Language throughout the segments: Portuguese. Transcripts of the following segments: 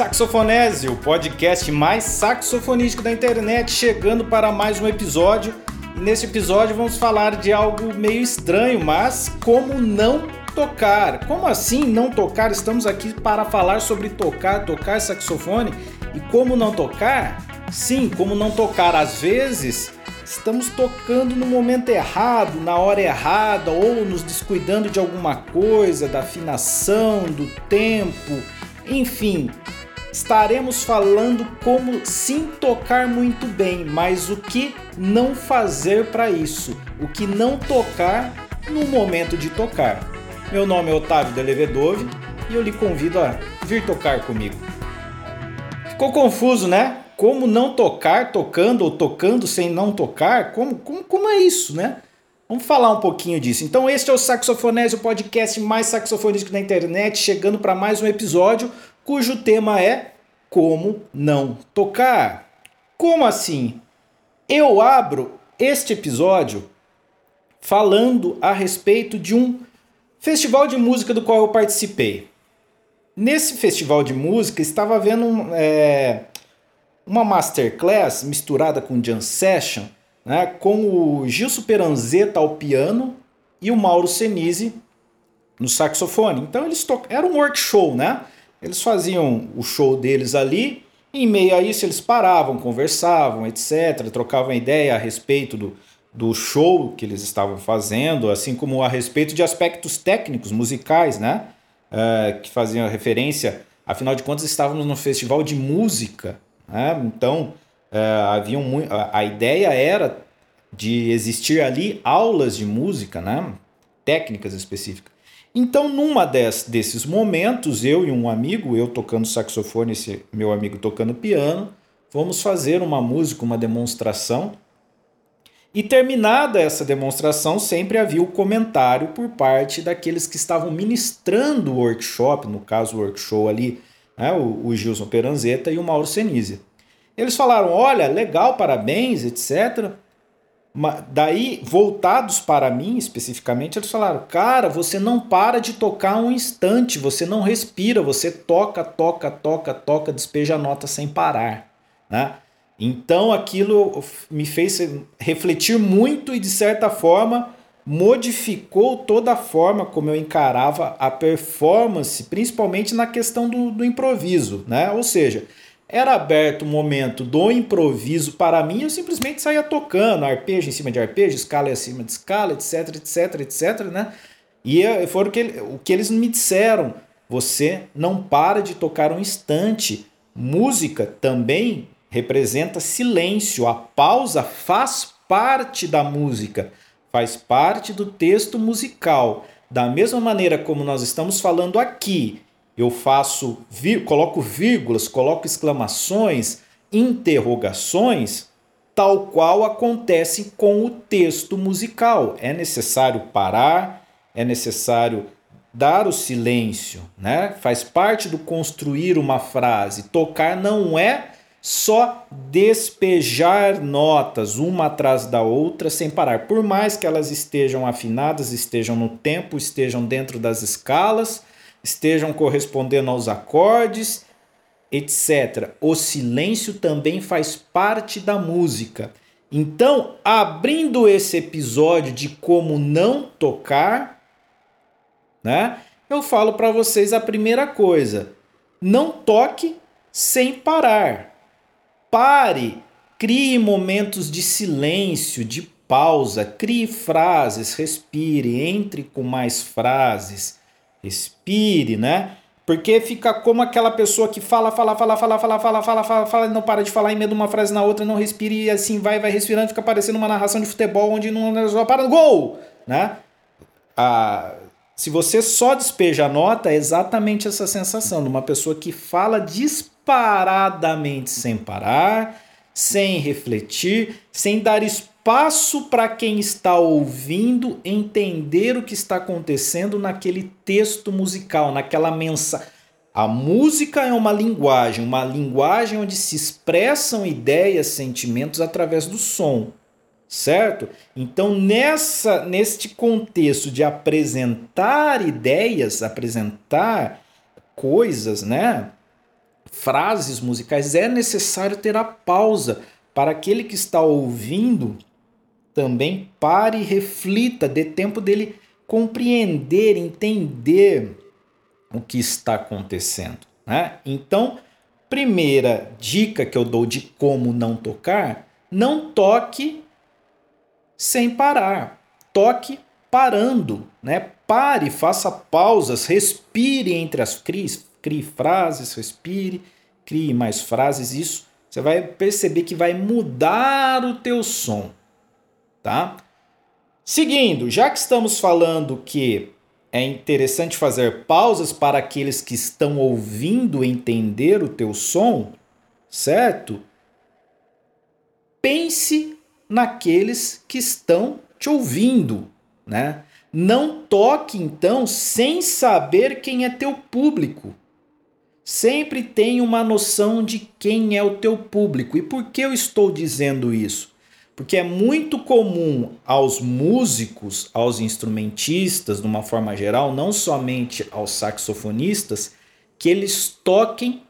Saxofonese, o podcast mais saxofonístico da internet, chegando para mais um episódio. E nesse episódio vamos falar de algo meio estranho, mas como não tocar. Como assim não tocar? Estamos aqui para falar sobre tocar, tocar saxofone e como não tocar? Sim, como não tocar às vezes estamos tocando no momento errado, na hora errada, ou nos descuidando de alguma coisa, da afinação, do tempo, enfim. Estaremos falando como sim tocar muito bem, mas o que não fazer para isso, o que não tocar no momento de tocar. Meu nome é Otávio Delevedove e eu lhe convido a vir tocar comigo. Ficou confuso, né? como não tocar tocando ou tocando sem não tocar? Como, como, como é isso, né? Vamos falar um pouquinho disso. Então, este é o Saxofonese, o podcast mais saxofonístico da internet, chegando para mais um episódio cujo tema é Como Não Tocar. Como assim? Eu abro este episódio falando a respeito de um festival de música do qual eu participei. Nesse festival de música estava havendo é, uma masterclass misturada com jam session, né, com o Gilson Peranzeta ao piano e o Mauro Senise no saxofone. Então eles to... era um workshop, né? Eles faziam o show deles ali, em meio a isso eles paravam, conversavam, etc, trocavam ideia a respeito do, do show que eles estavam fazendo, assim como a respeito de aspectos técnicos, musicais, né? Uh, que faziam referência, afinal de contas estávamos no festival de música, né? Então, é, havia um, a, a ideia era de existir ali aulas de música, né? técnicas específicas. Então, numa des, desses momentos, eu e um amigo, eu tocando saxofone, esse meu amigo tocando piano, fomos fazer uma música, uma demonstração. E terminada essa demonstração, sempre havia o comentário por parte daqueles que estavam ministrando o workshop, no caso o workshop ali né, o, o Gilson Peranzeta e o Mauro Senise. Eles falaram: olha, legal, parabéns, etc. Daí, voltados para mim especificamente, eles falaram: cara, você não para de tocar um instante, você não respira, você toca, toca, toca, toca, despeja a nota sem parar. Né? Então aquilo me fez refletir muito e, de certa forma, modificou toda a forma como eu encarava a performance, principalmente na questão do, do improviso, né? Ou seja, era aberto o momento do improviso para mim, eu simplesmente saía tocando, arpejo em cima de arpejo, escala em cima de escala, etc, etc, etc, né? E foi o que, o que eles me disseram, você não para de tocar um instante. Música também representa silêncio, a pausa faz parte da música faz parte do texto musical. Da mesma maneira como nós estamos falando aqui, eu faço, coloco vírgulas, coloco exclamações, interrogações, tal qual acontece com o texto musical. É necessário parar, é necessário dar o silêncio, né? Faz parte do construir uma frase. Tocar não é só despejar notas uma atrás da outra sem parar. Por mais que elas estejam afinadas, estejam no tempo, estejam dentro das escalas, estejam correspondendo aos acordes, etc. O silêncio também faz parte da música. Então, abrindo esse episódio de como não tocar, né? Eu falo para vocês a primeira coisa: não toque sem parar. Pare, crie momentos de silêncio, de pausa, crie frases, respire, entre com mais frases, respire, né? Porque fica como aquela pessoa que fala, fala, fala, fala, fala, fala, fala, fala, fala, não para de falar em meio de uma frase na outra, não respire e assim vai, vai respirando, fica parecendo uma narração de futebol onde não só para gol, né? Ah, se você só despeja a nota, é exatamente essa sensação de uma pessoa que fala disparadamente paradamente sem parar, sem refletir, sem dar espaço para quem está ouvindo entender o que está acontecendo naquele texto musical, naquela mensagem. A música é uma linguagem, uma linguagem onde se expressam ideias, sentimentos através do som, certo? Então, nessa neste contexto de apresentar ideias, apresentar coisas, né? frases musicais, é necessário ter a pausa para aquele que está ouvindo também pare e reflita, dê tempo dele compreender, entender o que está acontecendo. Né? Então, primeira dica que eu dou de como não tocar: não toque sem parar, toque parando, né? Pare, faça pausas, respire entre as crises, crie frases, respire, crie mais frases, isso você vai perceber que vai mudar o teu som, tá? Seguindo, já que estamos falando que é interessante fazer pausas para aqueles que estão ouvindo entender o teu som, certo? Pense naqueles que estão te ouvindo, né? Não toque então sem saber quem é teu público. Sempre tenha uma noção de quem é o teu público. E por que eu estou dizendo isso? Porque é muito comum aos músicos, aos instrumentistas, de uma forma geral, não somente aos saxofonistas, que eles toquem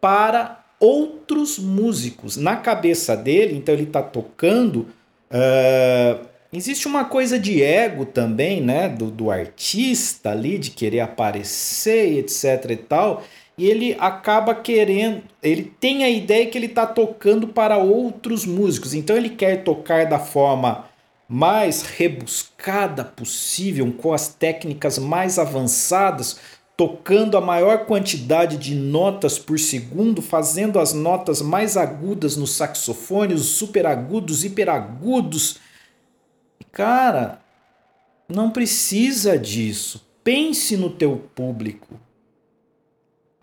para outros músicos. Na cabeça dele, então ele está tocando. Uh, existe uma coisa de ego também, né? Do, do artista ali, de querer aparecer, etc e tal e ele acaba querendo, ele tem a ideia que ele está tocando para outros músicos, então ele quer tocar da forma mais rebuscada possível, com as técnicas mais avançadas, tocando a maior quantidade de notas por segundo, fazendo as notas mais agudas no saxofone, os super agudos, hiperagudos. Cara, não precisa disso. Pense no teu público.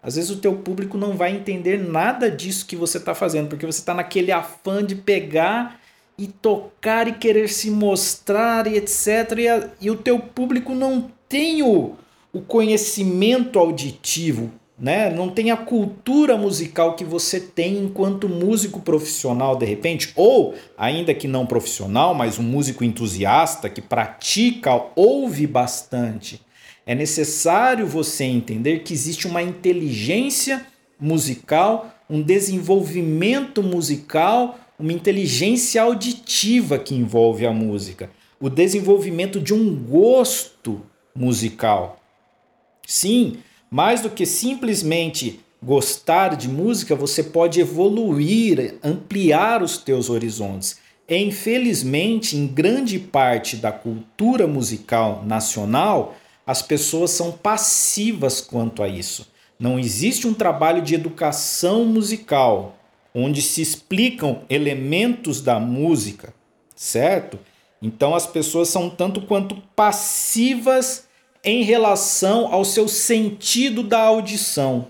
Às vezes o teu público não vai entender nada disso que você está fazendo, porque você está naquele afã de pegar e tocar e querer se mostrar e etc. E, a, e o teu público não tem o, o conhecimento auditivo, né? não tem a cultura musical que você tem enquanto músico profissional, de repente, ou ainda que não profissional, mas um músico entusiasta que pratica, ouve bastante. É necessário você entender que existe uma inteligência musical, um desenvolvimento musical, uma inteligência auditiva que envolve a música, o desenvolvimento de um gosto musical. Sim, mais do que simplesmente gostar de música, você pode evoluir, ampliar os teus horizontes. E, infelizmente, em grande parte da cultura musical nacional, as pessoas são passivas quanto a isso. Não existe um trabalho de educação musical onde se explicam elementos da música, certo? Então as pessoas são tanto quanto passivas em relação ao seu sentido da audição,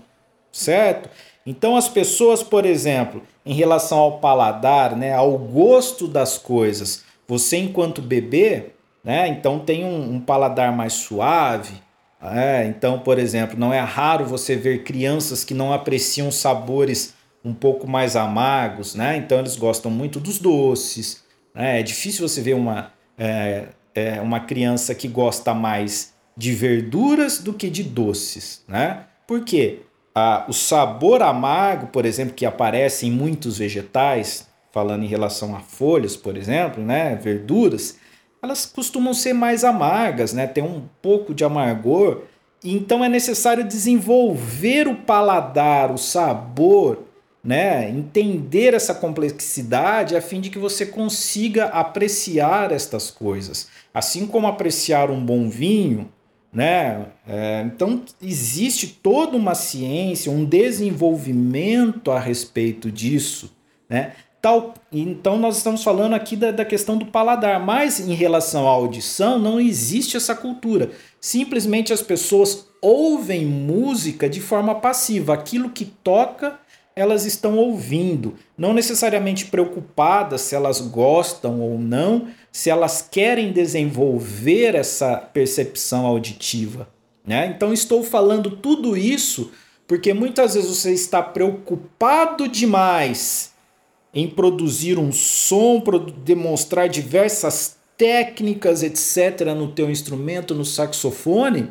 certo? Então as pessoas, por exemplo, em relação ao paladar, né, ao gosto das coisas, você enquanto bebê, né? Então tem um, um paladar mais suave. É, então, por exemplo, não é raro você ver crianças que não apreciam sabores um pouco mais amargos, né? Então eles gostam muito dos doces. Né? É difícil você ver uma, é, é, uma criança que gosta mais de verduras do que de doces, né? Por quê? Ah, o sabor amargo, por exemplo, que aparece em muitos vegetais, falando em relação a folhas, por exemplo, né? Verduras, elas costumam ser mais amargas, né? Tem um pouco de amargor. Então é necessário desenvolver o paladar, o sabor, né? Entender essa complexidade a fim de que você consiga apreciar estas coisas. Assim como apreciar um bom vinho, né? É, então existe toda uma ciência, um desenvolvimento a respeito disso, né? Tal, então nós estamos falando aqui da, da questão do paladar, mas em relação à audição não existe essa cultura. Simplesmente as pessoas ouvem música de forma passiva. Aquilo que toca, elas estão ouvindo, não necessariamente preocupadas se elas gostam ou não, se elas querem desenvolver essa percepção auditiva. Né? Então estou falando tudo isso porque muitas vezes você está preocupado demais em produzir um som, demonstrar diversas técnicas, etc., no teu instrumento, no saxofone,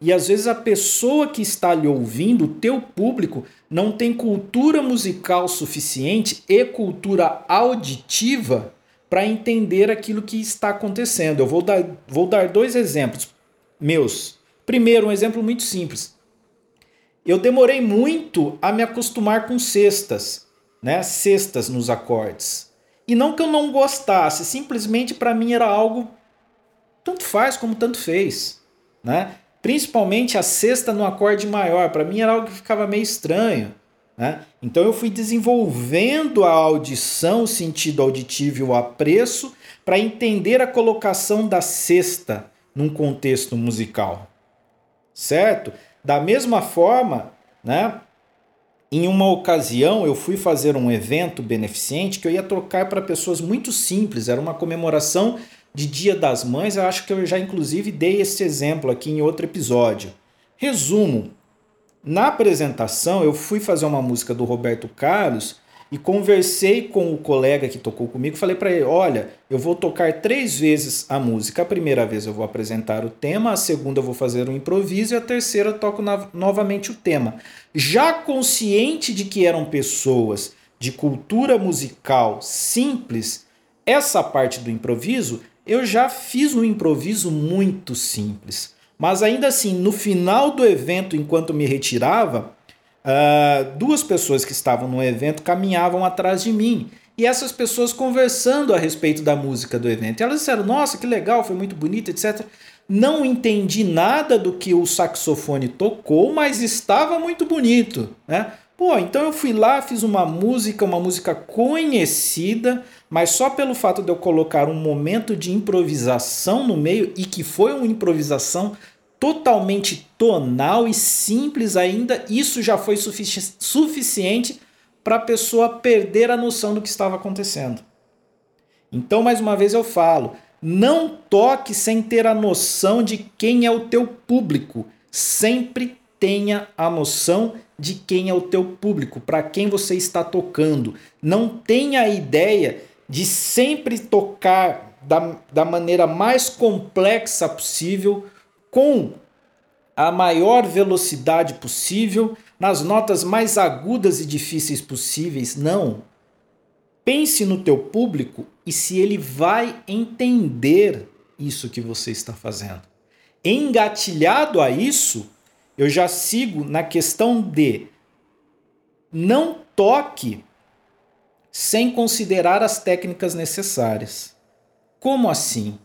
E às vezes a pessoa que está lhe ouvindo, o teu público, não tem cultura musical suficiente e cultura auditiva para entender aquilo que está acontecendo. Eu vou dar, vou dar dois exemplos meus. Primeiro, um exemplo muito simples. Eu demorei muito a me acostumar com cestas, né? Cestas nos acordes. E não que eu não gostasse, simplesmente para mim era algo tanto faz como tanto fez, né? Principalmente a sexta no acorde maior, para mim era algo que ficava meio estranho, né? Então eu fui desenvolvendo a audição, o sentido auditivo e o apreço para entender a colocação da sexta num contexto musical. Certo? Da mesma forma, né? Em uma ocasião, eu fui fazer um evento beneficente que eu ia trocar para pessoas muito simples. Era uma comemoração de Dia das Mães. Eu acho que eu já, inclusive, dei esse exemplo aqui em outro episódio. Resumo: na apresentação, eu fui fazer uma música do Roberto Carlos e conversei com o colega que tocou comigo. Falei para ele: olha, eu vou tocar três vezes a música. A primeira vez eu vou apresentar o tema, a segunda eu vou fazer um improviso e a terceira eu toco no novamente o tema. Já consciente de que eram pessoas de cultura musical simples, essa parte do improviso eu já fiz um improviso muito simples. Mas ainda assim, no final do evento, enquanto me retirava, uh, duas pessoas que estavam no evento caminhavam atrás de mim. E essas pessoas conversando a respeito da música do evento. E elas disseram: Nossa, que legal, foi muito bonito, etc. Não entendi nada do que o saxofone tocou, mas estava muito bonito. Né? Pô, então eu fui lá, fiz uma música, uma música conhecida, mas só pelo fato de eu colocar um momento de improvisação no meio e que foi uma improvisação totalmente tonal e simples ainda, isso já foi sufici suficiente para a pessoa perder a noção do que estava acontecendo. Então, mais uma vez eu falo, não toque sem ter a noção de quem é o teu público. Sempre tenha a noção de quem é o teu público, para quem você está tocando. Não tenha a ideia de sempre tocar da, da maneira mais complexa possível com a maior velocidade possível, nas notas mais agudas e difíceis possíveis. Não. Pense no teu público e se ele vai entender isso que você está fazendo. Engatilhado a isso, eu já sigo na questão de não toque sem considerar as técnicas necessárias. Como assim?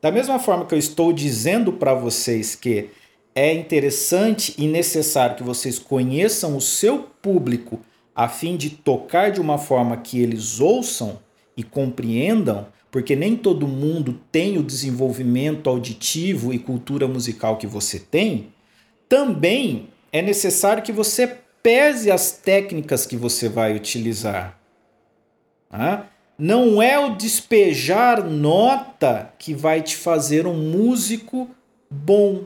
Da mesma forma que eu estou dizendo para vocês que é interessante e necessário que vocês conheçam o seu público a fim de tocar de uma forma que eles ouçam e compreendam, porque nem todo mundo tem o desenvolvimento auditivo e cultura musical que você tem, também é necessário que você pese as técnicas que você vai utilizar. Ah? Não é o despejar nota que vai te fazer um músico bom.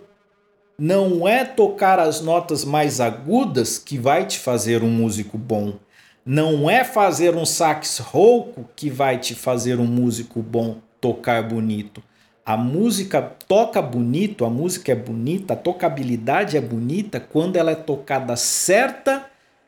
Não é tocar as notas mais agudas que vai te fazer um músico bom. Não é fazer um sax rouco que vai te fazer um músico bom tocar bonito. A música toca bonito, a música é bonita, a tocabilidade é bonita quando ela é tocada certa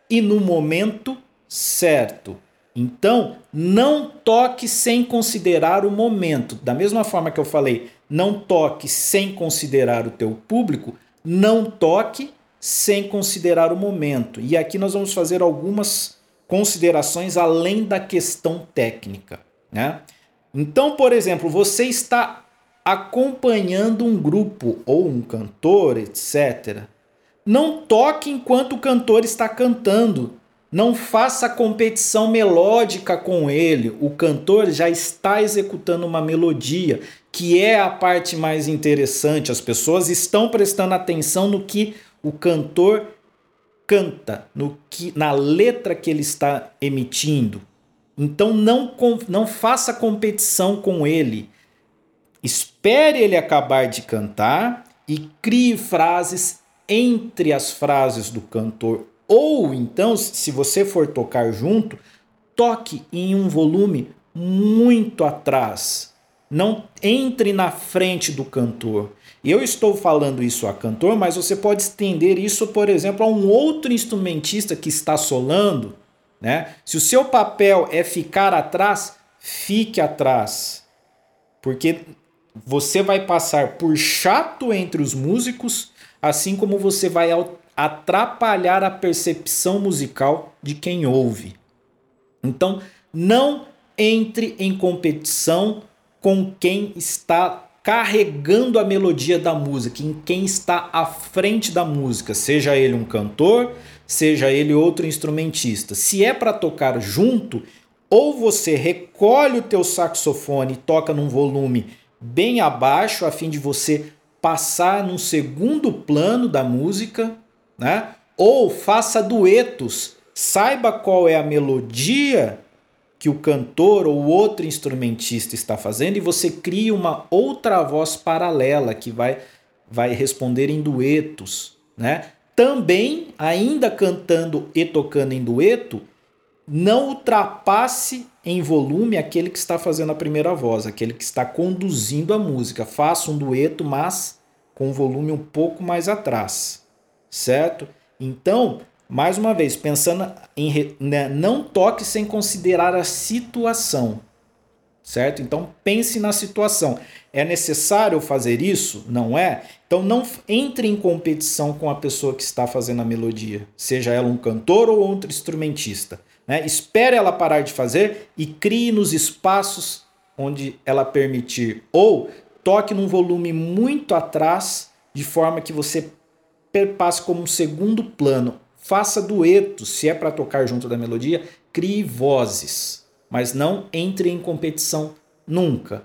e no momento certo. Então, não toque sem considerar o momento. Da mesma forma que eu falei, não toque sem considerar o teu público, não toque sem considerar o momento. E aqui nós vamos fazer algumas considerações além da questão técnica, né? Então, por exemplo, você está acompanhando um grupo ou um cantor, etc. Não toque enquanto o cantor está cantando. Não faça competição melódica com ele. O cantor já está executando uma melodia, que é a parte mais interessante. As pessoas estão prestando atenção no que o cantor canta, no que na letra que ele está emitindo. Então não, não faça competição com ele. Espere ele acabar de cantar e crie frases entre as frases do cantor ou então, se você for tocar junto, toque em um volume muito atrás, Não entre na frente do cantor. Eu estou falando isso a cantor, mas você pode estender isso, por exemplo, a um outro instrumentista que está solando. Né? Se o seu papel é ficar atrás, fique atrás. Porque você vai passar por chato entre os músicos, assim como você vai atrapalhar a percepção musical de quem ouve. Então, não entre em competição com quem está carregando a melodia da música, em quem está à frente da música, seja ele um cantor, seja ele outro instrumentista. Se é para tocar junto, ou você recolhe o teu saxofone e toca num volume bem abaixo, a fim de você passar num segundo plano da música, né? Ou faça duetos, saiba qual é a melodia que o cantor ou outro instrumentista está fazendo e você cria uma outra voz paralela que vai vai responder em duetos, né? Também, ainda cantando e tocando em dueto, não ultrapasse em volume aquele que está fazendo a primeira voz, aquele que está conduzindo a música. Faça um dueto, mas com um volume um pouco mais atrás, certo? Então, mais uma vez, pensando em né, não toque sem considerar a situação, certo? Então pense na situação. É necessário fazer isso? Não é? Então não entre em competição com a pessoa que está fazendo a melodia, seja ela um cantor ou outro instrumentista. Né? Espere ela parar de fazer e crie nos espaços onde ela permitir. Ou toque num volume muito atrás, de forma que você passe como um segundo plano. Faça duetos, se é para tocar junto da melodia, crie vozes, mas não entre em competição nunca.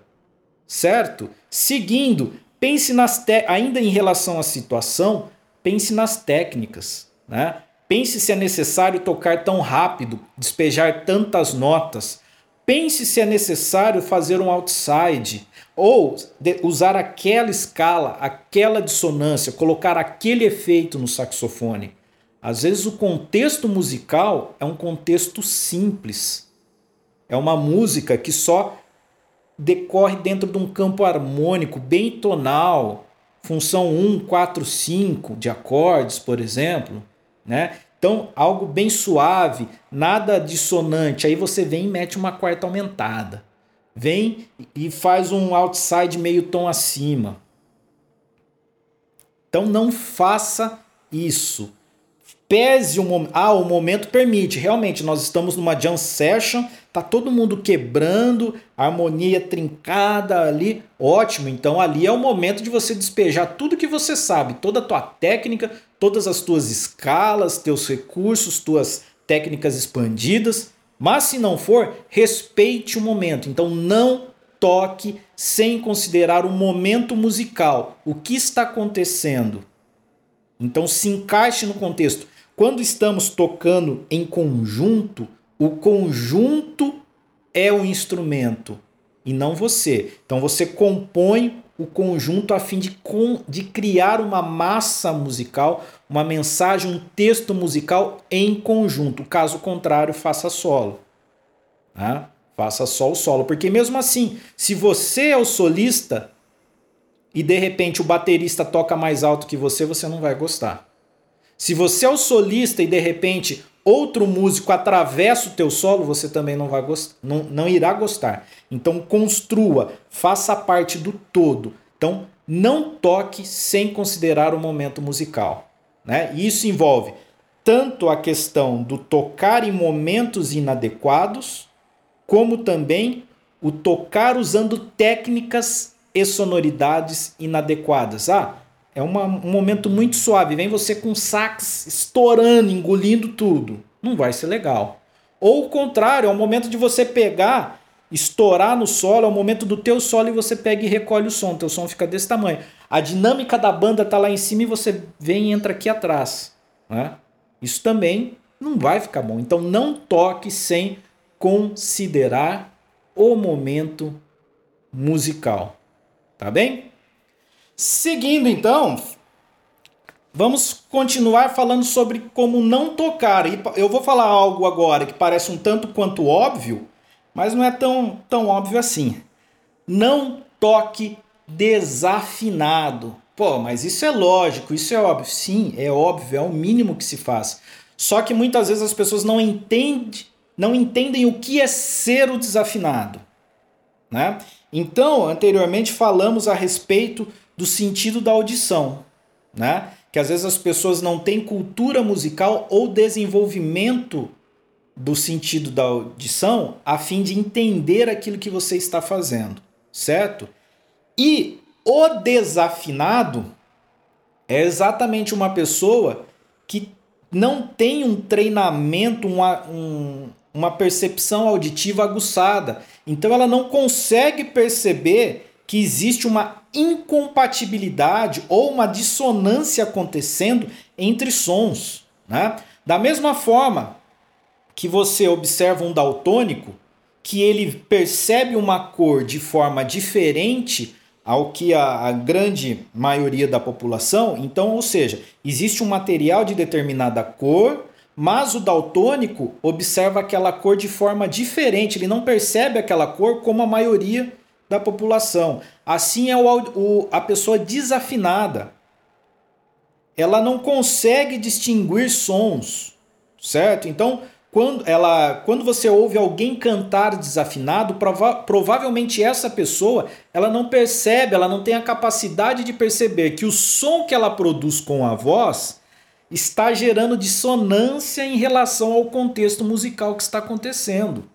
Certo? Seguindo, pense nas ainda em relação à situação, pense nas técnicas, né? Pense se é necessário tocar tão rápido, despejar tantas notas. Pense se é necessário fazer um outside ou usar aquela escala, aquela dissonância, colocar aquele efeito no saxofone. Às vezes o contexto musical é um contexto simples. É uma música que só decorre dentro de um campo harmônico bem tonal, função 1, 4, 5 de acordes, por exemplo né? Então, algo bem suave, nada dissonante. Aí você vem e mete uma quarta aumentada. Vem e faz um outside meio tom acima. Então não faça isso. Pese o momento. Ah, o momento permite. Realmente, nós estamos numa jam session, tá todo mundo quebrando, harmonia trincada ali. Ótimo. Então ali é o momento de você despejar tudo que você sabe, toda a tua técnica, todas as tuas escalas, teus recursos, tuas técnicas expandidas. Mas se não for, respeite o momento. Então não toque sem considerar o momento musical, o que está acontecendo. Então se encaixe no contexto. Quando estamos tocando em conjunto, o conjunto é o instrumento e não você. Então você compõe o conjunto a fim de, com, de criar uma massa musical, uma mensagem, um texto musical em conjunto. Caso contrário, faça solo. Tá? Faça só o solo. Porque mesmo assim, se você é o solista e de repente o baterista toca mais alto que você, você não vai gostar. Se você é o solista e de repente outro músico atravessa o teu solo, você também não vai não, não irá gostar. Então construa, faça parte do todo. Então não toque sem considerar o momento musical. Né? Isso envolve tanto a questão do tocar em momentos inadequados, como também o tocar usando técnicas e sonoridades inadequadas. Ah, é uma, um momento muito suave. Vem você com sax estourando, engolindo tudo. Não vai ser legal. Ou o contrário, é o momento de você pegar, estourar no solo, é o momento do teu solo e você pega e recolhe o som. Teu som fica desse tamanho. A dinâmica da banda tá lá em cima e você vem e entra aqui atrás. Né? Isso também não vai ficar bom. Então não toque sem considerar o momento musical. Tá bem? Seguindo então, vamos continuar falando sobre como não tocar. Eu vou falar algo agora que parece um tanto quanto óbvio, mas não é tão, tão óbvio assim. não toque desafinado. Pô, mas isso é lógico, isso é óbvio. Sim, é óbvio, é o mínimo que se faz. Só que muitas vezes as pessoas não entendem, não entendem o que é ser o desafinado. Né? Então, anteriormente falamos a respeito do sentido da audição, né? que às vezes as pessoas não têm cultura musical ou desenvolvimento do sentido da audição a fim de entender aquilo que você está fazendo, certo? E o desafinado é exatamente uma pessoa que não tem um treinamento, uma, um, uma percepção auditiva aguçada. Então ela não consegue perceber que existe uma incompatibilidade ou uma dissonância acontecendo entre sons. Né? Da mesma forma que você observa um daltônico, que ele percebe uma cor de forma diferente ao que a, a, grande maioria da população. Então, ou seja, existe um material de determinada cor, mas o daltônico observa aquela cor de forma diferente, ele não percebe aquela cor como a maioria da população. Assim é o, o, a pessoa desafinada. Ela não consegue distinguir sons, certo? Então, quando, ela, quando você ouve alguém cantar desafinado, prova provavelmente essa pessoa ela não percebe, ela não tem a capacidade de perceber que o som que ela produz com a voz está gerando dissonância em relação ao contexto musical que está acontecendo.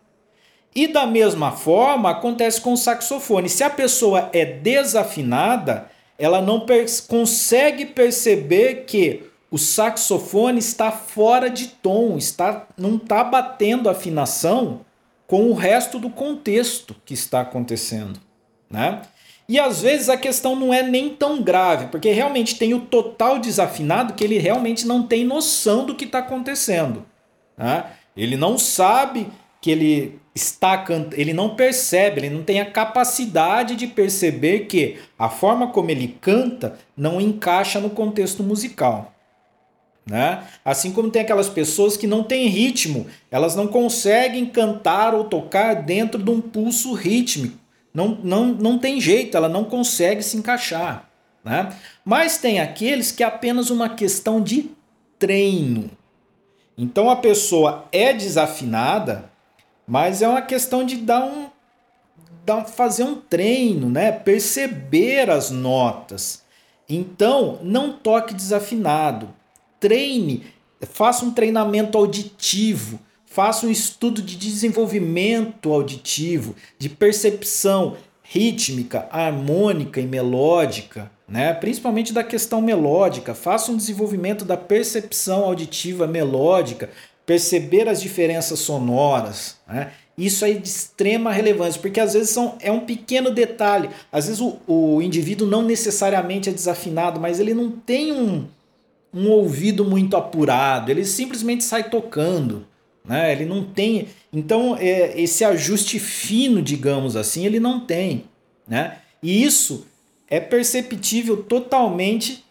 E da mesma forma acontece com o saxofone. Se a pessoa é desafinada, ela não per consegue perceber que o saxofone está fora de tom, está não está batendo afinação com o resto do contexto que está acontecendo, né? E às vezes a questão não é nem tão grave, porque realmente tem o total desafinado que ele realmente não tem noção do que está acontecendo. Né? Ele não sabe que ele está ele não percebe, ele não tem a capacidade de perceber que a forma como ele canta não encaixa no contexto musical. Né? Assim como tem aquelas pessoas que não têm ritmo, elas não conseguem cantar ou tocar dentro de um pulso rítmico. Não, não, não tem jeito, ela não consegue se encaixar. Né? Mas tem aqueles que é apenas uma questão de treino. Então a pessoa é desafinada, mas é uma questão de dar um, dar, fazer um treino, né? perceber as notas. Então não toque desafinado treine, faça um treinamento auditivo, faça um estudo de desenvolvimento auditivo, de percepção rítmica, harmônica e melódica, né? principalmente da questão melódica. Faça um desenvolvimento da percepção auditiva melódica, perceber as diferenças sonoras. Né? Isso é de extrema relevância, porque às vezes são, é um pequeno detalhe. Às vezes o, o indivíduo não necessariamente é desafinado, mas ele não tem um, um ouvido muito apurado, ele simplesmente sai tocando. Né? Ele não tem. Então, é, esse ajuste fino, digamos assim, ele não tem. Né? E isso é perceptível totalmente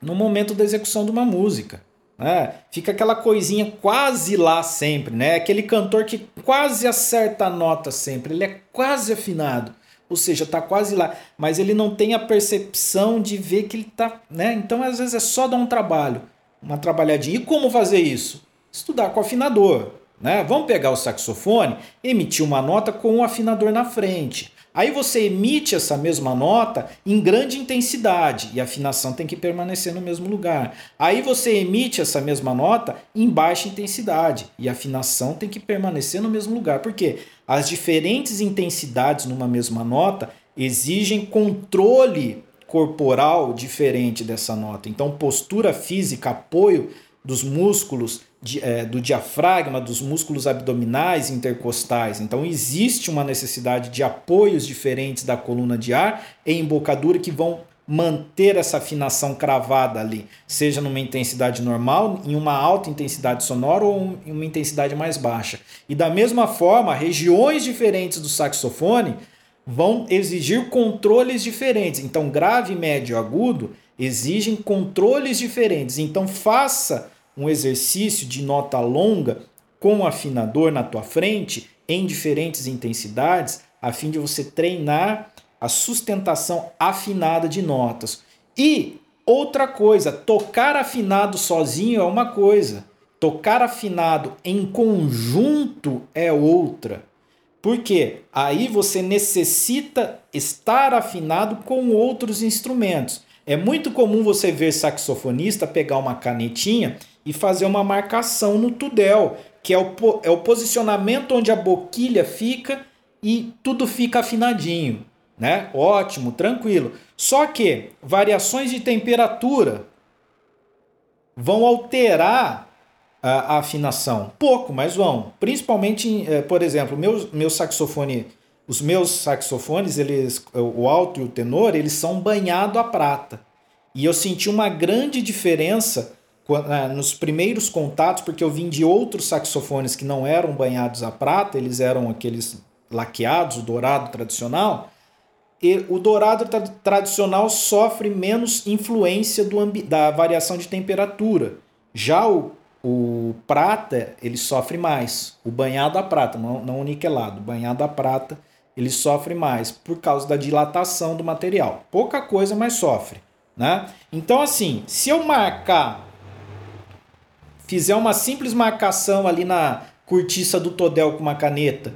no momento da execução de uma música. Né? Fica aquela coisinha quase lá sempre, né? Aquele cantor que quase acerta a nota sempre, ele é quase afinado ou seja, está quase lá, mas ele não tem a percepção de ver que ele está, né? Então às vezes é só dar um trabalho, uma trabalhadinha. E como fazer isso? Estudar com afinador, né? Vamos pegar o saxofone, emitir uma nota com o afinador na frente. Aí você emite essa mesma nota em grande intensidade e a afinação tem que permanecer no mesmo lugar. Aí você emite essa mesma nota em baixa intensidade e a afinação tem que permanecer no mesmo lugar. Por quê? As diferentes intensidades numa mesma nota exigem controle corporal diferente dessa nota. Então, postura física, apoio dos músculos de, é, do diafragma, dos músculos abdominais intercostais. Então, existe uma necessidade de apoios diferentes da coluna de ar e embocadura que vão manter essa afinação cravada ali, seja numa intensidade normal, em uma alta intensidade sonora ou em uma intensidade mais baixa. E da mesma forma, regiões diferentes do saxofone vão exigir controles diferentes. Então, grave, médio, agudo exigem controles diferentes. Então, faça um exercício de nota longa com o afinador na tua frente em diferentes intensidades, a fim de você treinar a sustentação afinada de notas. E outra coisa, tocar afinado sozinho é uma coisa, tocar afinado em conjunto é outra. Porque aí você necessita estar afinado com outros instrumentos. É muito comum você ver saxofonista pegar uma canetinha e fazer uma marcação no tudel, que é o, é o posicionamento onde a boquilha fica e tudo fica afinadinho, né? Ótimo, tranquilo. Só que variações de temperatura vão alterar a, a afinação. Pouco, mas vão. Principalmente, eh, por exemplo, meu, meu saxofone, os meus saxofones, eles, o alto e o tenor, eles são banhados a prata. E eu senti uma grande diferença nos primeiros contatos, porque eu vim de outros saxofones que não eram banhados a prata, eles eram aqueles laqueados, o dourado tradicional. E o dourado tra tradicional sofre menos influência do da variação de temperatura. Já o o prata, ele sofre mais. O banhado a prata, não, não o niquelado. O banhado a prata, ele sofre mais por causa da dilatação do material. Pouca coisa, mas sofre. Né? Então, assim, se eu marcar, fizer uma simples marcação ali na cortiça do todel com uma caneta,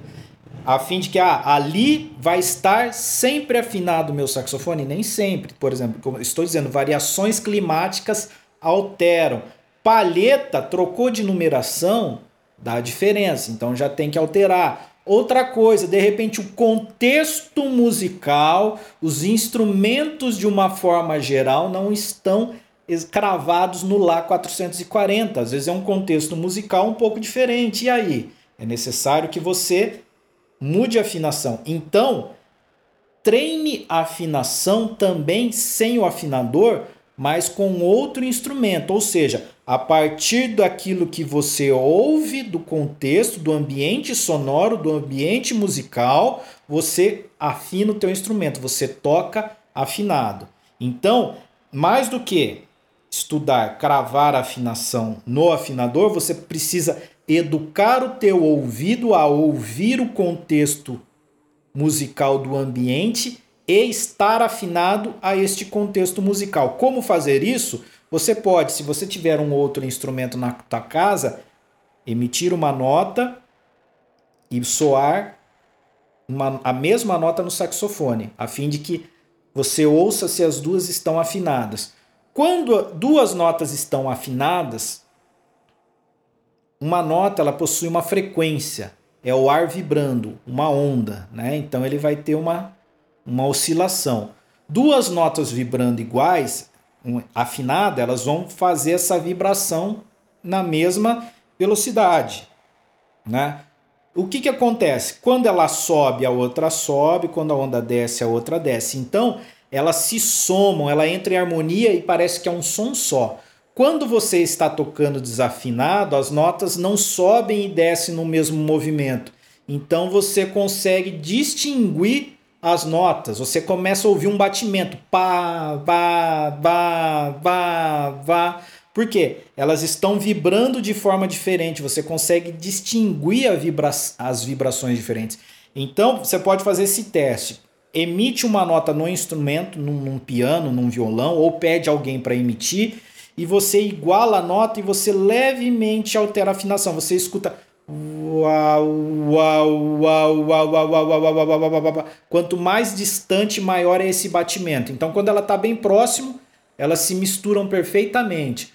a fim de que ah, ali vai estar sempre afinado o meu saxofone, nem sempre. Por exemplo, como estou dizendo, variações climáticas alteram palheta trocou de numeração, dá diferença, então já tem que alterar. Outra coisa, de repente o contexto musical, os instrumentos de uma forma geral não estão cravados no Lá 440. Às vezes é um contexto musical um pouco diferente. E aí? É necessário que você mude a afinação. Então, treine a afinação também sem o afinador, mas com outro instrumento. Ou seja, a partir daquilo que você ouve do contexto, do ambiente sonoro, do ambiente musical, você afina o teu instrumento, você toca afinado. Então, mais do que estudar, cravar a afinação no afinador, você precisa educar o teu ouvido a ouvir o contexto musical do ambiente e estar afinado a este contexto musical. Como fazer isso? Você pode, se você tiver um outro instrumento na tua casa, emitir uma nota e soar uma, a mesma nota no saxofone, a fim de que você ouça se as duas estão afinadas. Quando duas notas estão afinadas, uma nota ela possui uma frequência, é o ar vibrando, uma onda, né? Então ele vai ter uma, uma oscilação. Duas notas vibrando iguais, afinada, elas vão fazer essa vibração na mesma velocidade, né? O que, que acontece? Quando ela sobe, a outra sobe, quando a onda desce, a outra desce. Então, elas se somam, ela entra em harmonia e parece que é um som só. Quando você está tocando desafinado, as notas não sobem e descem no mesmo movimento. Então você consegue distinguir as notas, você começa a ouvir um batimento. Pá, vá, vá, vá, vá. Por quê? Elas estão vibrando de forma diferente. Você consegue distinguir vibra as vibrações diferentes. Então, você pode fazer esse teste emite uma nota no instrumento, num, num piano, num violão, ou pede alguém para emitir, e você iguala a nota e você levemente altera a afinação. Você escuta. Quanto mais distante, maior é esse batimento. Então, quando ela está bem próximo, elas se misturam perfeitamente.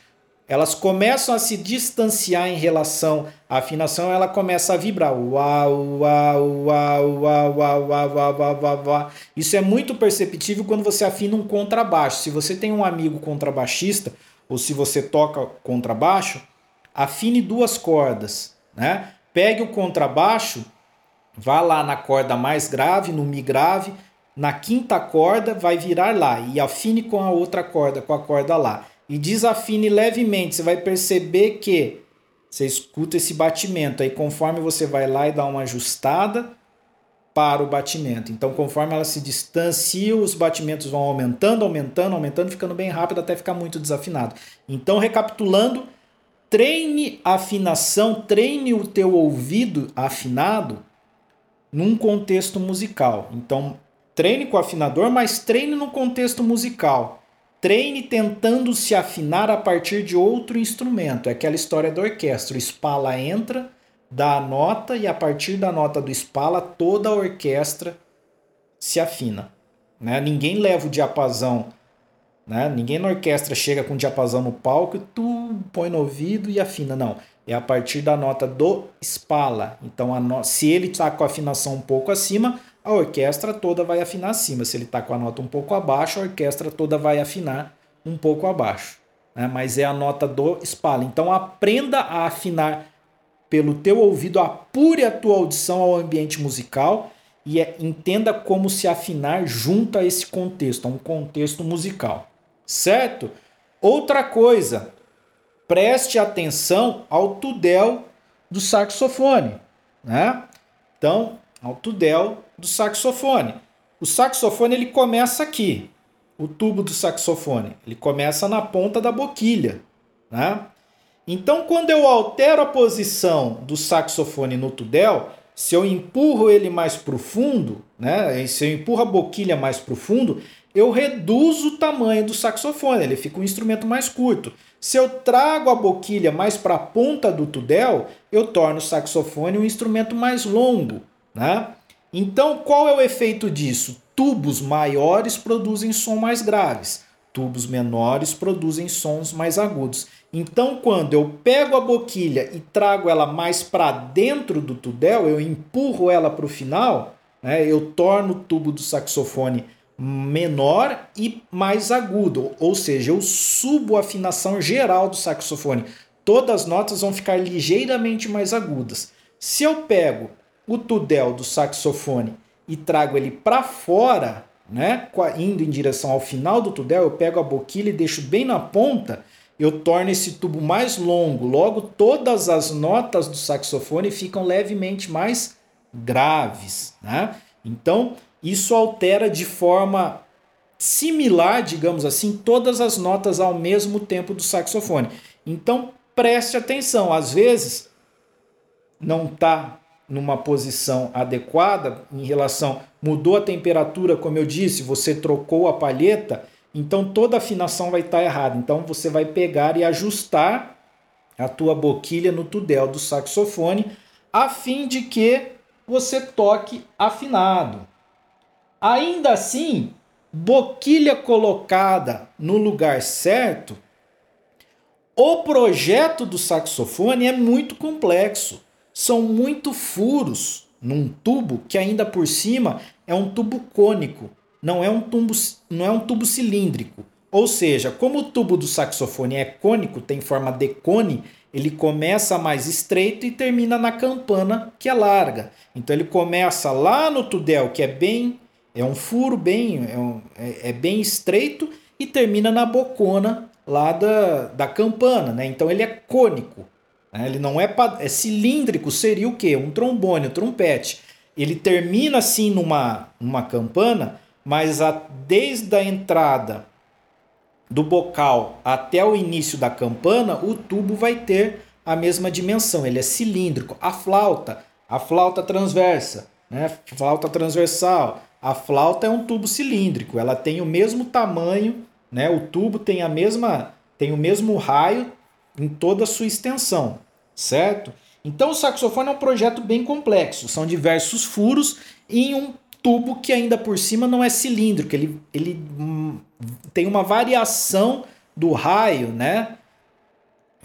Elas começam a se distanciar em relação à afinação, ela começa a vibrar. Uau, uau, uau, uau, uau, uau, uau, uau, uau. Isso é muito perceptível quando você afina um contrabaixo. Se você tem um amigo contrabaixista, ou se você toca contrabaixo, afine duas cordas né? Pegue o contrabaixo, vá lá na corda mais grave, no mi grave, na quinta corda vai virar lá e afine com a outra corda, com a corda lá. E desafine levemente, você vai perceber que você escuta esse batimento. Aí conforme você vai lá e dá uma ajustada para o batimento. Então conforme ela se distancia, os batimentos vão aumentando, aumentando, aumentando, ficando bem rápido até ficar muito desafinado. Então recapitulando, treine a afinação, treine o teu ouvido afinado num contexto musical. Então, treine com o afinador, mas treine no contexto musical. Treine tentando se afinar a partir de outro instrumento. É aquela história da orquestra. O espala entra, dá a nota e a partir da nota do espala toda a orquestra se afina. Né? Ninguém leva o diapasão, né? ninguém na orquestra chega com o diapasão no palco e tu põe no ouvido e afina. Não, é a partir da nota do espala. Então, no... se ele está com a afinação um pouco acima, a orquestra toda vai afinar acima. Se ele está com a nota um pouco abaixo, a orquestra toda vai afinar um pouco abaixo. Né? Mas é a nota do espala. Então, aprenda a afinar pelo teu ouvido, apure a tua audição ao ambiente musical e é, entenda como se afinar junto a esse contexto, a um contexto musical. Certo? Outra coisa, preste atenção ao tudel do saxofone, né? Então, ao tudel do saxofone. O saxofone ele começa aqui, o tubo do saxofone, ele começa na ponta da boquilha, né? Então, quando eu altero a posição do saxofone no tudel, se eu empurro ele mais profundo, né? Se eu empurro a boquilha mais profundo, eu reduzo o tamanho do saxofone, ele fica um instrumento mais curto. Se eu trago a boquilha mais para a ponta do tudel, eu torno o saxofone um instrumento mais longo, né? Então, qual é o efeito disso? Tubos maiores produzem som mais graves, tubos menores produzem sons mais agudos. Então, quando eu pego a boquilha e trago ela mais para dentro do tudel, eu empurro ela para o final, né, eu torno o tubo do saxofone menor e mais agudo, ou seja, eu subo a afinação geral do saxofone. Todas as notas vão ficar ligeiramente mais agudas. Se eu pego o tudel do saxofone e trago ele para fora, né, indo em direção ao final do tudel, eu pego a boquilha e deixo bem na ponta, eu torno esse tubo mais longo. Logo, todas as notas do saxofone ficam levemente mais graves. Né? Então, isso altera de forma similar, digamos assim, todas as notas ao mesmo tempo do saxofone. Então, preste atenção. Às vezes, não está numa posição adequada em relação mudou a temperatura, como eu disse, você trocou a palheta então toda afinação vai estar errada. Então você vai pegar e ajustar a tua boquilha no tudel do saxofone a fim de que você toque afinado. Ainda assim, boquilha colocada no lugar certo, o projeto do saxofone é muito complexo. São muito furos num tubo que ainda por cima é um tubo cônico não é um tubo, não é um tubo cilíndrico. Ou seja, como o tubo do saxofone é cônico, tem forma de cone, ele começa mais estreito e termina na campana, que é larga. Então ele começa lá no tudel, que é bem é um furo bem é, um, é, é bem estreito e termina na bocona lá da, da campana, né? Então ele é cônico. Né? Ele não é, é cilíndrico, seria o quê? Um trombone, um trompete. Ele termina assim numa, numa campana, mas a, desde a entrada do bocal até o início da campana, o tubo vai ter a mesma dimensão, ele é cilíndrico. A flauta, a flauta transversa, né? flauta transversal, a flauta é um tubo cilíndrico, ela tem o mesmo tamanho, né? o tubo tem a mesma tem o mesmo raio em toda a sua extensão, certo? Então o saxofone é um projeto bem complexo, são diversos furos em um tubo que ainda por cima não é cilíndrico, ele, ele hum, tem uma variação do raio, né?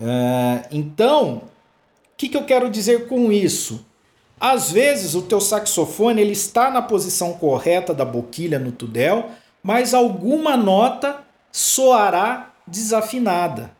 Uh, então, o que, que eu quero dizer com isso? Às vezes o teu saxofone ele está na posição correta da boquilha no tudel, mas alguma nota soará desafinada.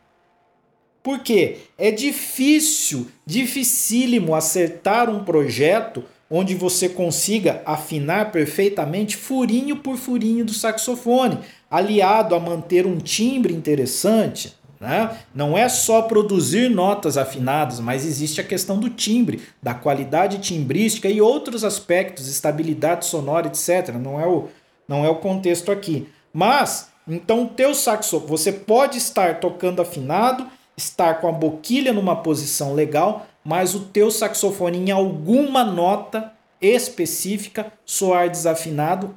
Por quê? É difícil, dificílimo acertar um projeto onde você consiga afinar perfeitamente furinho por furinho do saxofone, aliado a manter um timbre interessante. Né? Não é só produzir notas afinadas, mas existe a questão do timbre, da qualidade timbrística e outros aspectos, estabilidade sonora, etc. Não é o, não é o contexto aqui. Mas, então, teu saxofone, você pode estar tocando afinado, estar com a boquilha numa posição legal, mas o teu saxofone em alguma nota específica soar desafinado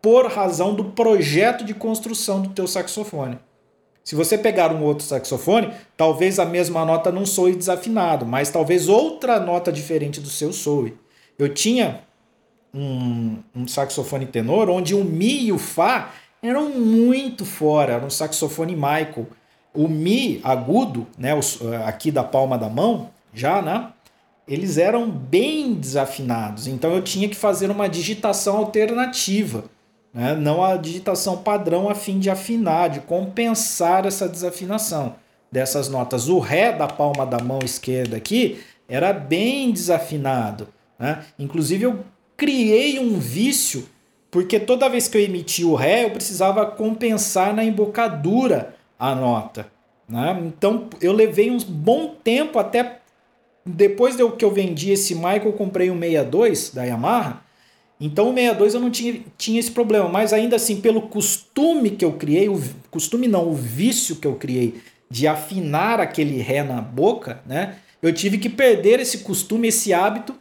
por razão do projeto de construção do teu saxofone. Se você pegar um outro saxofone, talvez a mesma nota não soe desafinado, mas talvez outra nota diferente do seu soe. Eu tinha um, um saxofone tenor onde o Mi e o Fá eram muito fora, era um saxofone Michael. O Mi agudo, né, aqui da palma da mão, já, né? Eles eram bem desafinados, então eu tinha que fazer uma digitação alternativa né? não a digitação padrão a fim de afinar, de compensar essa desafinação dessas notas. O Ré da palma da mão esquerda aqui era bem desafinado. Né? Inclusive, eu criei um vício, porque toda vez que eu emitia o Ré, eu precisava compensar na embocadura a nota. Né? Então, eu levei um bom tempo até depois de que eu vendi esse mic, eu comprei um 62 da Yamaha então o 62 eu não tinha, tinha esse problema, mas ainda assim, pelo costume que eu criei, o costume não, o vício que eu criei de afinar aquele ré na boca, né? Eu tive que perder esse costume, esse hábito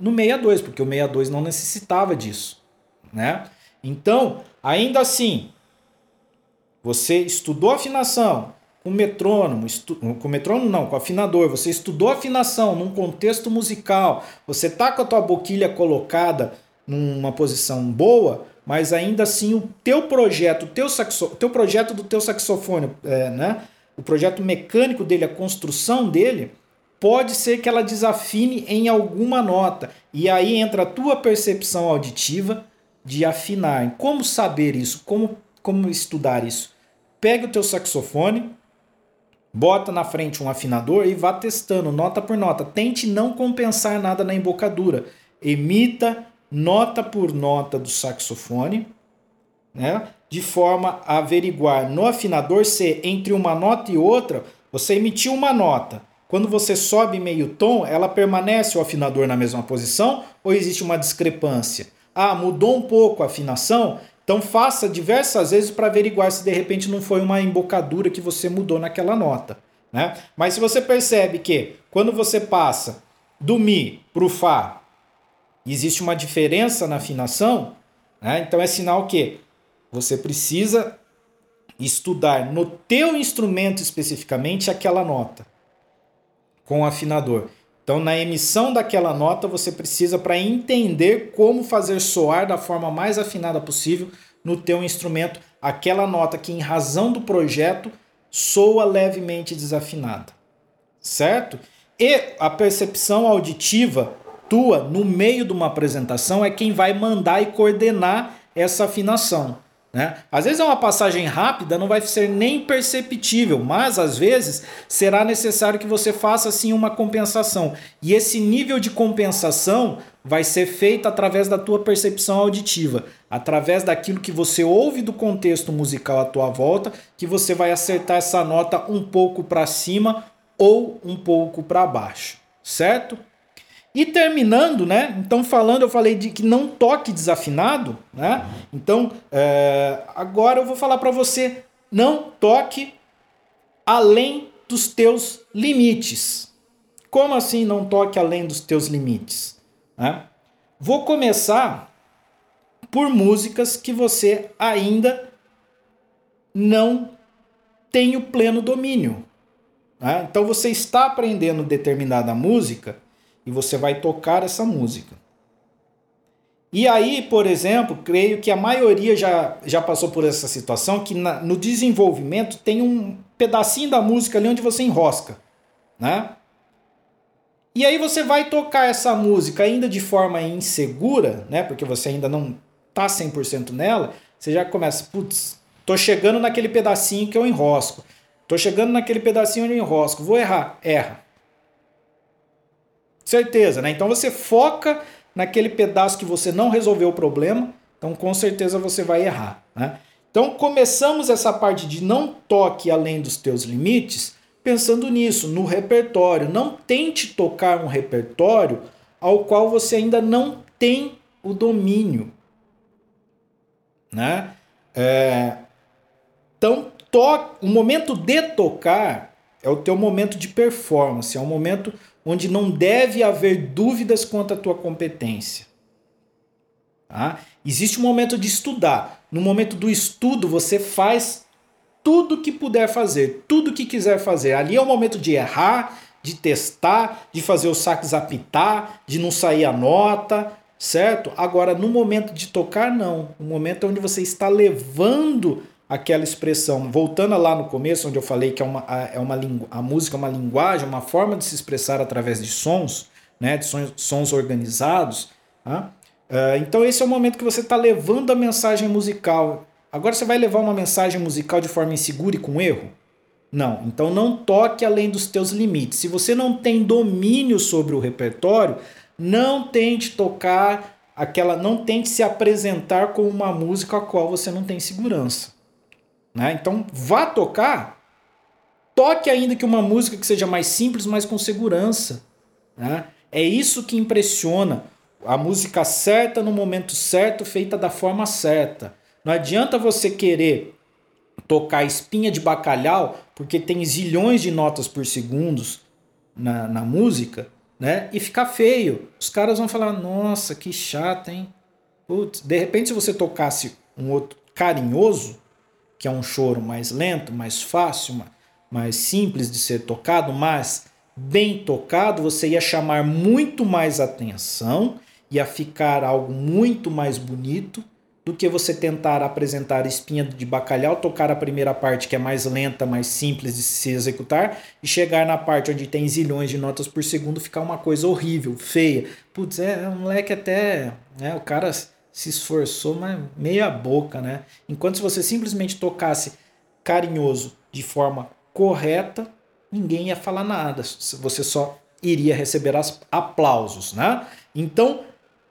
no 62, porque o 62 não necessitava disso, né? Então, ainda assim, você estudou afinação com metrônomo, estu... com metrônomo não, com afinador, você estudou afinação num contexto musical, você tá com a tua boquilha colocada numa posição boa, mas ainda assim o teu projeto, o teu, saxo, teu projeto do teu saxofone, é, né? o projeto mecânico dele, a construção dele, pode ser que ela desafine em alguma nota. E aí entra a tua percepção auditiva de afinar. Como saber isso? Como, como estudar isso? Pega o teu saxofone, bota na frente um afinador e vá testando nota por nota. Tente não compensar nada na embocadura. Emita nota por nota do saxofone, né? de forma a averiguar no afinador se entre uma nota e outra você emitiu uma nota. Quando você sobe meio tom, ela permanece o afinador na mesma posição ou existe uma discrepância? Ah, mudou um pouco a afinação? Então faça diversas vezes para averiguar se de repente não foi uma embocadura que você mudou naquela nota. Né? Mas se você percebe que quando você passa do Mi para o Fá existe uma diferença na afinação, né? então é sinal que você precisa estudar no teu instrumento especificamente aquela nota com o afinador. Então, na emissão daquela nota, você precisa para entender como fazer soar da forma mais afinada possível no teu instrumento aquela nota que, em razão do projeto, soa levemente desafinada, certo? E a percepção auditiva tua no meio de uma apresentação é quem vai mandar e coordenar essa afinação. Né? Às vezes é uma passagem rápida, não vai ser nem perceptível, mas às vezes será necessário que você faça assim uma compensação. E esse nível de compensação vai ser feito através da tua percepção auditiva, através daquilo que você ouve do contexto musical à tua volta, que você vai acertar essa nota um pouco para cima ou um pouco para baixo, certo? E terminando, né? Então, falando, eu falei de que não toque desafinado, né? Então, é, agora eu vou falar para você: não toque além dos teus limites. Como assim não toque além dos teus limites? Né? Vou começar por músicas que você ainda não tem o pleno domínio. Né? Então, você está aprendendo determinada música e você vai tocar essa música. E aí, por exemplo, creio que a maioria já, já passou por essa situação que na, no desenvolvimento tem um pedacinho da música ali onde você enrosca, né? E aí você vai tocar essa música ainda de forma insegura, né? Porque você ainda não tá 100% nela, você já começa, putz, tô chegando naquele pedacinho que eu enrosco. Tô chegando naquele pedacinho onde eu enrosco, vou errar, erra. Certeza, né? Então você foca naquele pedaço que você não resolveu o problema, então com certeza você vai errar, né? Então começamos essa parte de não toque além dos teus limites, pensando nisso, no repertório. Não tente tocar um repertório ao qual você ainda não tem o domínio, né? É... Então, to... o momento de tocar é o teu momento de performance, é o momento onde não deve haver dúvidas quanto à tua competência. Tá? Existe um momento de estudar. No momento do estudo, você faz tudo que puder fazer, tudo que quiser fazer. Ali é o momento de errar, de testar, de fazer os saques apitar, de não sair a nota, certo? Agora, no momento de tocar, não. O momento onde você está levando aquela expressão. Voltando lá no começo, onde eu falei que é uma, é uma a música é uma linguagem, uma forma de se expressar através de sons, né? de sons, sons organizados. Tá? Uh, então, esse é o momento que você está levando a mensagem musical. Agora, você vai levar uma mensagem musical de forma insegura e com erro? Não, então não toque além dos teus limites. Se você não tem domínio sobre o repertório, não tente tocar aquela, não tente se apresentar com uma música a qual você não tem segurança. Né? Então vá tocar, toque ainda que uma música que seja mais simples, mas com segurança. Né? É isso que impressiona. A música certa no momento certo, feita da forma certa. Não adianta você querer tocar espinha de bacalhau, porque tem zilhões de notas por segundo na, na música, né? E ficar feio. Os caras vão falar: nossa, que chato, hein? Putz, de repente, se você tocasse um outro carinhoso, que é um choro mais lento, mais fácil, mais simples de ser tocado, mas bem tocado, você ia chamar muito mais atenção, ia ficar algo muito mais bonito do que você tentar apresentar espinha de bacalhau, tocar a primeira parte que é mais lenta, mais simples de se executar, e chegar na parte onde tem zilhões de notas por segundo, ficar uma coisa horrível, feia. Putz, é, um moleque até. Né, o cara se esforçou, mas meia boca, né? Enquanto se você simplesmente tocasse carinhoso de forma correta, ninguém ia falar nada. Você só iria receber aplausos, né? Então,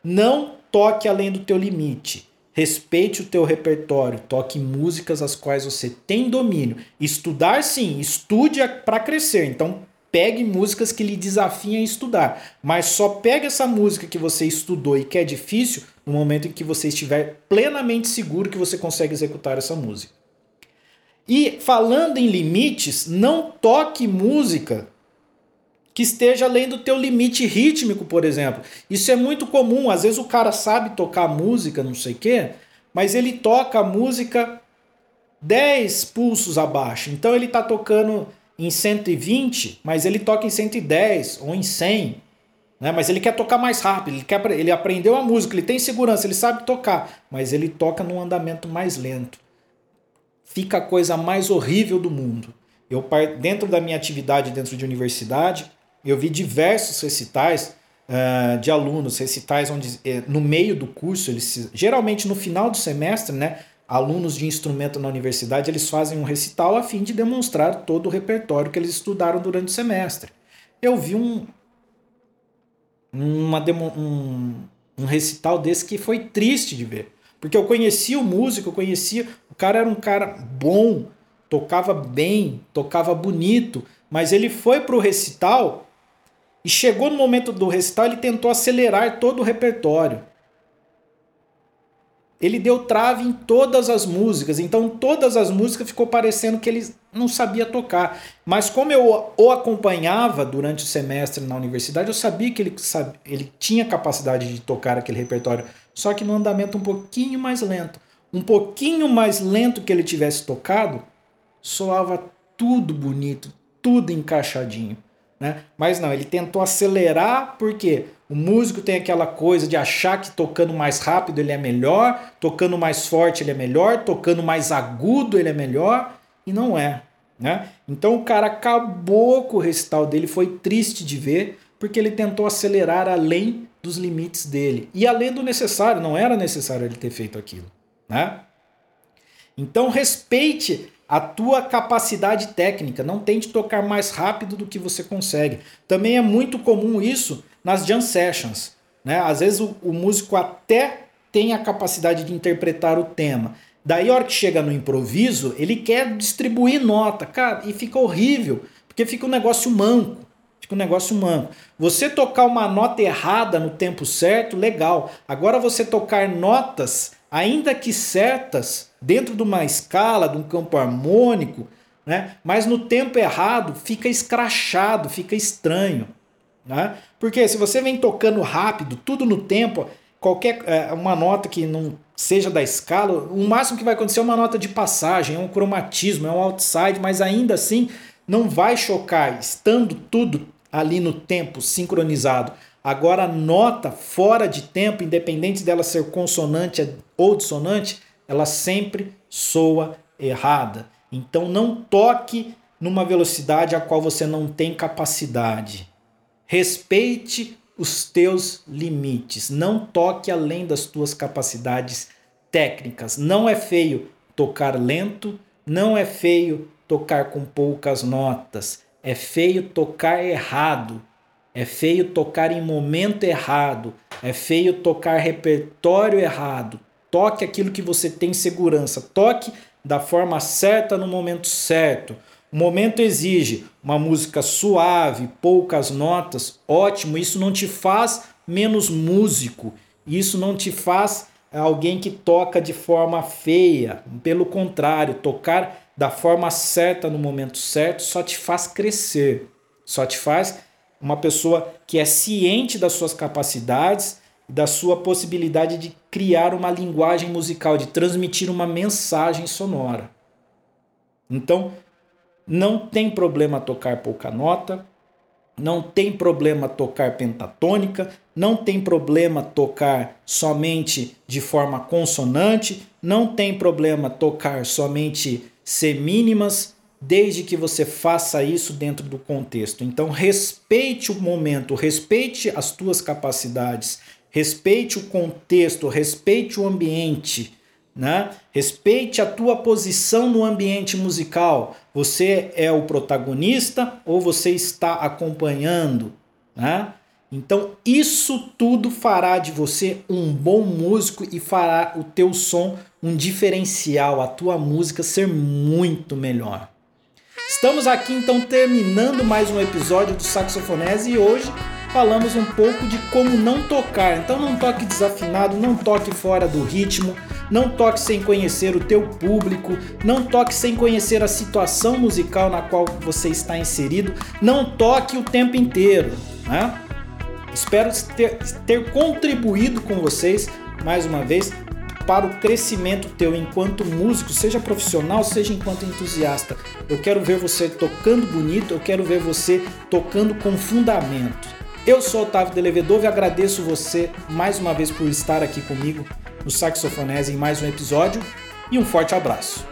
não toque além do teu limite Respeite o teu repertório, toque músicas as quais você tem domínio. Estudar sim, estude para crescer. Então pegue músicas que lhe desafiem a estudar, mas só pegue essa música que você estudou e que é difícil no momento em que você estiver plenamente seguro que você consegue executar essa música. E falando em limites, não toque música que esteja além do teu limite rítmico, por exemplo. Isso é muito comum. Às vezes o cara sabe tocar música, não sei o quê, mas ele toca a música 10 pulsos abaixo. Então ele está tocando em 120, mas ele toca em 110 ou em 100. Né? Mas ele quer tocar mais rápido, ele, quer, ele aprendeu a música, ele tem segurança, ele sabe tocar, mas ele toca num andamento mais lento. Fica a coisa mais horrível do mundo. Eu, dentro da minha atividade dentro de universidade, eu vi diversos recitais uh, de alunos, recitais onde eh, no meio do curso, eles geralmente no final do semestre, né, alunos de instrumento na universidade, eles fazem um recital a fim de demonstrar todo o repertório que eles estudaram durante o semestre. Eu vi um, uma demo, um, um recital desse que foi triste de ver. Porque eu conhecia o músico, eu conhecia. O cara era um cara bom, tocava bem, tocava bonito, mas ele foi para o recital e chegou no momento do recital, ele tentou acelerar todo o repertório. Ele deu trave em todas as músicas, então todas as músicas ficou parecendo que ele não sabia tocar. Mas como eu o acompanhava durante o semestre na universidade, eu sabia que ele, sabia, ele tinha capacidade de tocar aquele repertório, só que no andamento um pouquinho mais lento. Um pouquinho mais lento que ele tivesse tocado, soava tudo bonito, tudo encaixadinho. Né? Mas não, ele tentou acelerar porque o músico tem aquela coisa de achar que tocando mais rápido ele é melhor, tocando mais forte ele é melhor, tocando mais agudo ele é melhor, e não é. Né? Então o cara acabou com o recital dele, foi triste de ver, porque ele tentou acelerar além dos limites dele. E além do necessário, não era necessário ele ter feito aquilo. Né? Então respeite a tua capacidade técnica. Não tente tocar mais rápido do que você consegue. Também é muito comum isso nas jam sessions. Né? Às vezes o, o músico até tem a capacidade de interpretar o tema. Daí, a hora que chega no improviso, ele quer distribuir nota, cara, e fica horrível, porque fica um negócio manco. Fica um negócio manco. Você tocar uma nota errada no tempo certo, legal. Agora você tocar notas, ainda que certas, dentro de uma escala, de um campo harmônico, né? mas no tempo errado fica escrachado, fica estranho. Né? Porque se você vem tocando rápido, tudo no tempo, qualquer é, uma nota que não seja da escala, o máximo que vai acontecer é uma nota de passagem, é um cromatismo, é um outside, mas ainda assim não vai chocar, estando tudo ali no tempo sincronizado. Agora, a nota fora de tempo, independente dela ser consonante ou dissonante, ela sempre soa errada. Então, não toque numa velocidade a qual você não tem capacidade. Respeite os teus limites. Não toque além das tuas capacidades técnicas. Não é feio tocar lento, não é feio tocar com poucas notas. É feio tocar errado. É feio tocar em momento errado. É feio tocar repertório errado. Toque aquilo que você tem segurança. Toque da forma certa no momento certo. O momento exige uma música suave, poucas notas, ótimo. Isso não te faz menos músico. Isso não te faz alguém que toca de forma feia. Pelo contrário, tocar da forma certa no momento certo só te faz crescer. Só te faz uma pessoa que é ciente das suas capacidades da sua possibilidade de criar uma linguagem musical, de transmitir uma mensagem sonora. Então, não tem problema tocar pouca nota, não tem problema tocar pentatônica, não tem problema tocar somente de forma consonante, não tem problema tocar somente semínimas, desde que você faça isso dentro do contexto. Então, respeite o momento, respeite as tuas capacidades, respeite o contexto, respeite o ambiente, né? Respeite a tua posição no ambiente musical. Você é o protagonista ou você está acompanhando, né? Então, isso tudo fará de você um bom músico e fará o teu som um diferencial, a tua música ser muito melhor. Estamos aqui então terminando mais um episódio do Saxofonese e hoje falamos um pouco de como não tocar. Então não toque desafinado, não toque fora do ritmo, não toque sem conhecer o teu público, não toque sem conhecer a situação musical na qual você está inserido, não toque o tempo inteiro, né? Espero ter, ter contribuído com vocês mais uma vez para o crescimento teu enquanto músico, seja profissional, seja enquanto entusiasta. Eu quero ver você tocando bonito, eu quero ver você tocando com fundamento. Eu sou Otávio Delevedove e agradeço você mais uma vez por estar aqui comigo no Saxofonese em mais um episódio e um forte abraço.